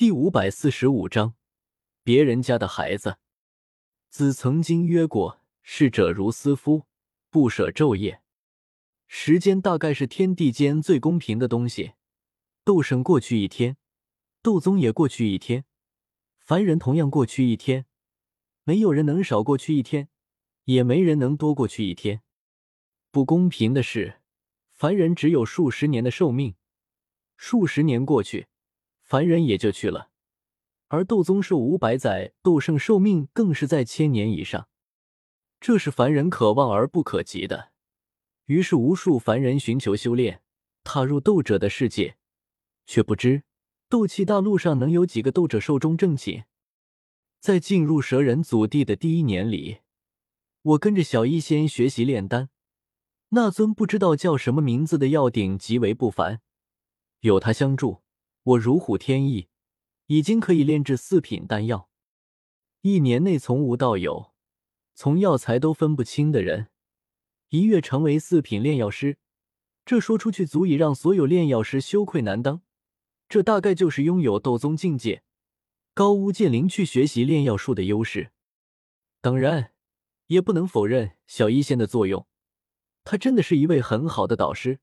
第五百四十五章，别人家的孩子。子曾经约过，逝者如斯夫，不舍昼夜。时间大概是天地间最公平的东西。斗圣过去一天，斗宗也过去一天，凡人同样过去一天。没有人能少过去一天，也没人能多过去一天。不公平的是，凡人只有数十年的寿命，数十年过去。凡人也就去了，而斗宗寿五百载，斗圣寿命更是在千年以上，这是凡人可望而不可及的。于是，无数凡人寻求修炼，踏入斗者的世界，却不知斗气大陆上能有几个斗者寿终正寝。在进入蛇人祖地的第一年里，我跟着小医仙学习炼丹，那尊不知道叫什么名字的药鼎极为不凡，有他相助。我如虎添翼，已经可以炼制四品丹药。一年内从无到有，从药材都分不清的人，一跃成为四品炼药师。这说出去足以让所有炼药师羞愧难当。这大概就是拥有斗宗境界、高屋建瓴去学习炼药术的优势。当然，也不能否认小医仙的作用，他真的是一位很好的导师。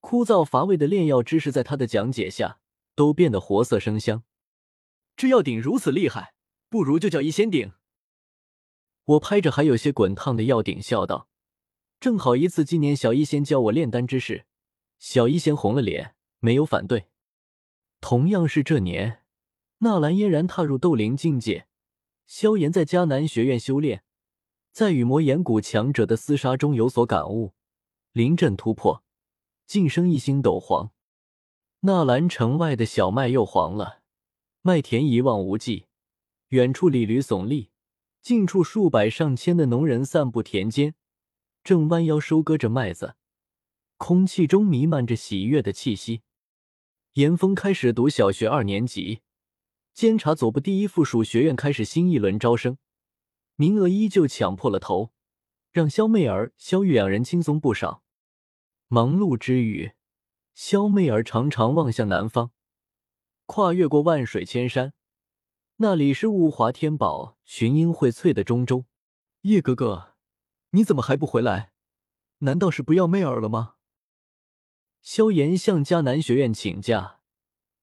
枯燥乏味的炼药知识，在他的讲解下。都变得活色生香。这药鼎如此厉害，不如就叫一仙鼎。我拍着还有些滚烫的药鼎笑道：“正好一次纪念小医仙教我炼丹之事。”小医仙红了脸，没有反对。同样是这年，纳兰嫣然踏入斗灵境界，萧炎在迦南学院修炼，在与魔岩谷强者的厮杀中有所感悟，临阵突破，晋升一星斗皇。纳兰城外的小麦又黄了，麦田一望无际，远处李驴耸立，近处数百上千的农人散步田间，正弯腰收割着麦子，空气中弥漫着喜悦的气息。严峰开始读小学二年级，监察左部第一附属学院开始新一轮招生，名额依旧抢破了头，让肖媚儿、肖玉两人轻松不少。忙碌之余。萧媚儿常常望向南方，跨越过万水千山，那里是物华天宝、群英荟萃的中州。叶哥哥，你怎么还不回来？难道是不要媚儿了吗？萧炎向迦南学院请假，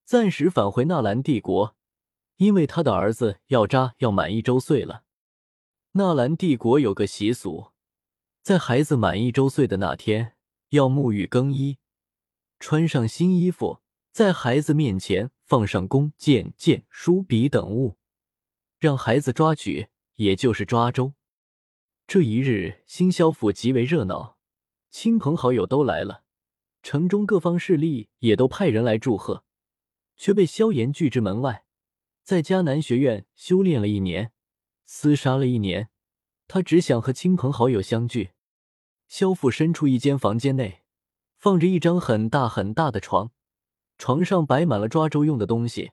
暂时返回纳兰帝国，因为他的儿子要扎要满一周岁了。纳兰帝国有个习俗，在孩子满一周岁的那天，要沐浴更衣。穿上新衣服，在孩子面前放上弓箭、剑、书笔等物，让孩子抓取，也就是抓周。这一日，新萧府极为热闹，亲朋好友都来了，城中各方势力也都派人来祝贺，却被萧炎拒之门外。在迦南学院修炼了一年，厮杀了一年，他只想和亲朋好友相聚。萧府深处一间房间内。放着一张很大很大的床，床上摆满了抓周用的东西，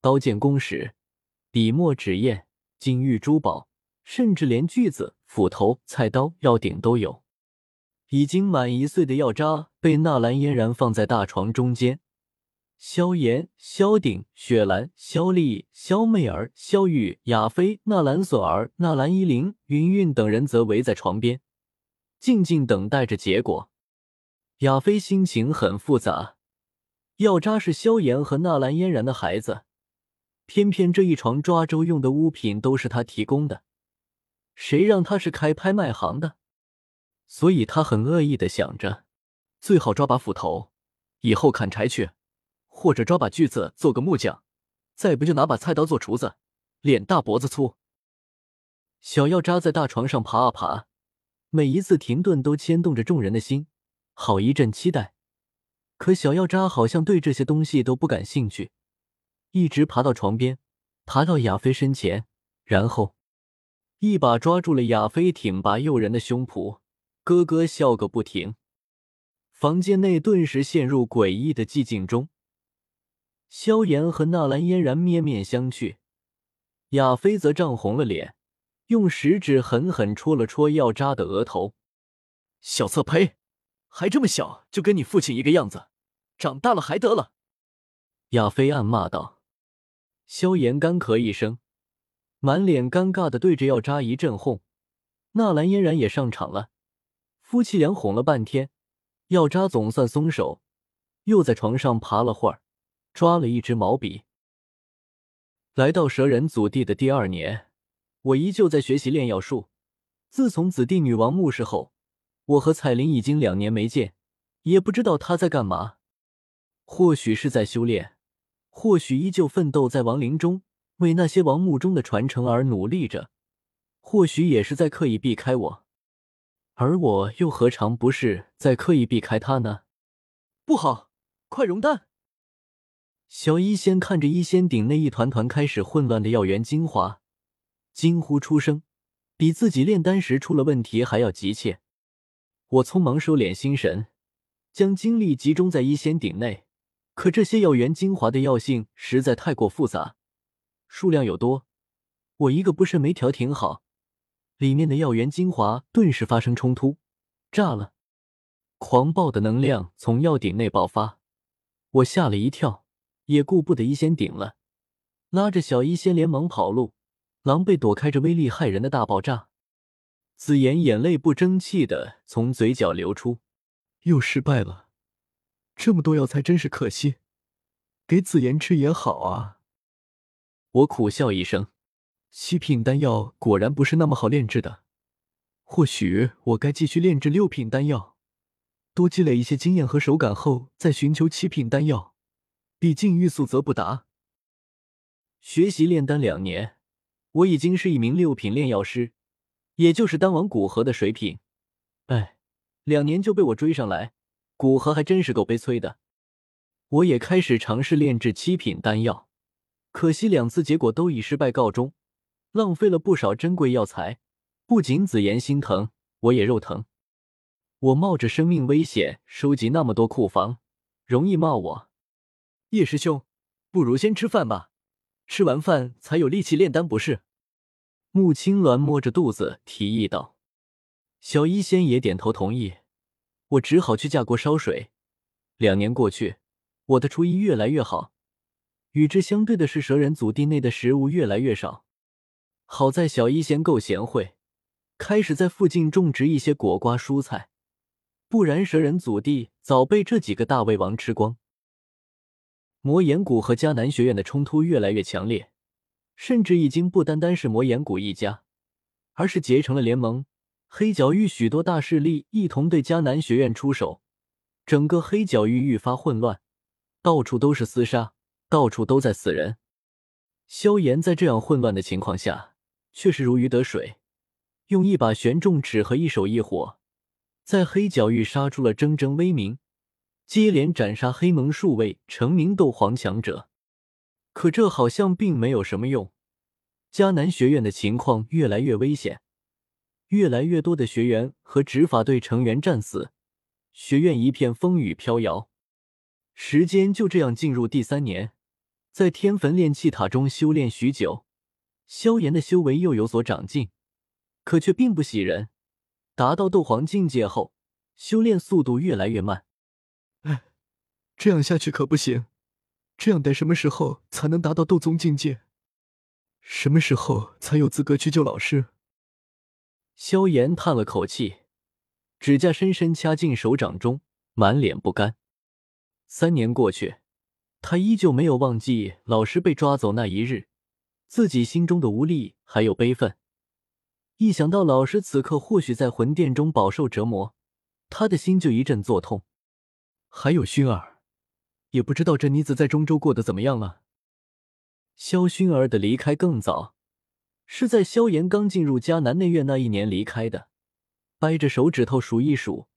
刀剑弓矢、笔墨纸砚、金玉珠宝，甚至连锯子、斧头、菜刀、药鼎都有。已经满一岁的药渣被纳兰嫣然放在大床中间，萧炎、萧鼎、雪兰、萧丽、萧媚儿、萧玉、雅菲、纳兰索儿、纳兰依林、云韵等人则围在床边，静静等待着结果。亚飞心情很复杂，药渣是萧炎和纳兰嫣然的孩子，偏偏这一床抓周用的物品都是他提供的，谁让他是开拍卖行的？所以他很恶意的想着，最好抓把斧头，以后砍柴去，或者抓把锯子做个木匠，再不就拿把菜刀做厨子，脸大脖子粗。小药渣在大床上爬啊爬，每一次停顿都牵动着众人的心。好一阵期待，可小药渣好像对这些东西都不感兴趣，一直爬到床边，爬到亚飞身前，然后一把抓住了亚飞挺拔诱人的胸脯，咯咯笑个不停。房间内顿时陷入诡异的寂静中。萧炎和纳兰嫣然面面相觑，亚飞则涨红了脸，用食指狠狠戳了戳药渣的额头。小侧胚！还这么小，就跟你父亲一个样子，长大了还得了？亚飞暗骂道。萧炎干咳一声，满脸尴尬的对着药渣一阵哄。纳兰嫣然也上场了，夫妻俩哄了半天，药渣总算松手，又在床上爬了会儿，抓了一支毛笔。来到蛇人祖地的第二年，我依旧在学习炼药术。自从紫帝女王墓室后，我和彩铃已经两年没见，也不知道她在干嘛。或许是在修炼，或许依旧奋斗在亡灵中，为那些王墓中的传承而努力着；或许也是在刻意避开我，而我又何尝不是在刻意避开他呢？不好，快熔丹！小医仙看着医仙鼎内一团团开始混乱的药源精华，惊呼出声，比自己炼丹时出了问题还要急切。我匆忙收敛心神，将精力集中在医仙鼎内。可这些药源精华的药性实在太过复杂，数量又多，我一个不慎没调停好，里面的药源精华顿时发生冲突，炸了！狂暴的能量从药鼎内爆发，我吓了一跳，也顾不得医仙鼎了，拉着小医仙连忙跑路，狼狈躲开这威力骇人的大爆炸。紫妍眼泪不争气的从嘴角流出，又失败了。这么多药材真是可惜，给紫妍吃也好啊。我苦笑一声，七品丹药果然不是那么好炼制的。或许我该继续炼制六品丹药，多积累一些经验和手感后再寻求七品丹药。毕竟欲速则不达。学习炼丹两年，我已经是一名六品炼药师，也就是丹王古河的水平。哎，两年就被我追上来。古河还真是够悲催的，我也开始尝试炼制七品丹药，可惜两次结果都以失败告终，浪费了不少珍贵药材。不仅紫妍心疼，我也肉疼。我冒着生命危险收集那么多库房，容易骂我。叶师兄，不如先吃饭吧，吃完饭才有力气炼丹，不是？穆青鸾摸着肚子提议道。小医仙也点头同意。我只好去架锅烧水。两年过去，我的厨艺越来越好。与之相对的是，蛇人祖地内的食物越来越少。好在小医仙够贤惠，开始在附近种植一些果瓜蔬菜，不然蛇人祖地早被这几个大胃王吃光。魔岩谷和迦南学院的冲突越来越强烈，甚至已经不单单是魔岩谷一家，而是结成了联盟。黑角域许多大势力一同对迦南学院出手，整个黑角域愈发混乱，到处都是厮杀，到处都在死人。萧炎在这样混乱的情况下，却是如鱼得水，用一把玄重尺和一手一火，在黑角域杀出了铮铮威名，接连斩杀黑盟数位成名斗皇强者。可这好像并没有什么用，迦南学院的情况越来越危险。越来越多的学员和执法队成员战死，学院一片风雨飘摇。时间就这样进入第三年，在天坟炼气塔中修炼许久，萧炎的修为又有所长进，可却并不喜人。达到斗皇境界后，修炼速度越来越慢。哎，这样下去可不行。这样得什么时候才能达到斗宗境界？什么时候才有资格去救老师？萧炎叹了口气，指甲深深掐进手掌中，满脸不甘。三年过去，他依旧没有忘记老师被抓走那一日，自己心中的无力还有悲愤。一想到老师此刻或许在魂殿中饱受折磨，他的心就一阵作痛。还有薰儿，也不知道这妮子在中州过得怎么样了。萧薰儿的离开更早。是在萧炎刚进入迦南内院那一年离开的，掰着手指头数一数，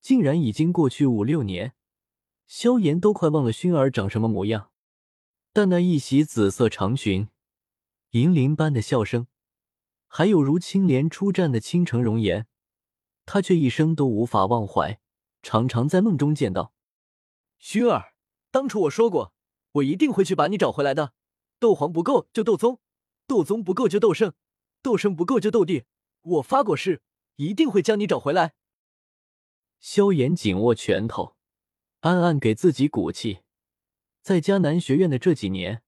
竟然已经过去五六年。萧炎都快忘了薰儿长什么模样，但那一袭紫色长裙、银铃般的笑声，还有如青莲出绽的倾城容颜，他却一生都无法忘怀，常常在梦中见到。薰儿，当初我说过，我一定会去把你找回来的。斗皇不够就斗宗。斗宗不够就斗圣，斗圣不够就斗帝。我发过誓，一定会将你找回来。萧炎紧握拳头，暗暗给自己鼓气。在迦南学院的这几年，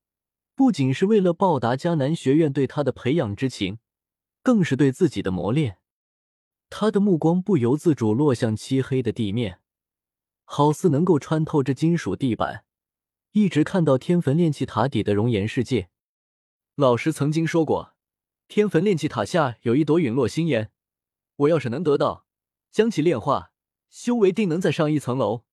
不仅是为了报答迦南学院对他的培养之情，更是对自己的磨练。他的目光不由自主落向漆黑的地面，好似能够穿透这金属地板，一直看到天坟炼气塔底的熔岩世界。老师曾经说过，天坟炼气塔下有一朵陨落星岩，我要是能得到，将其炼化，修为定能再上一层楼。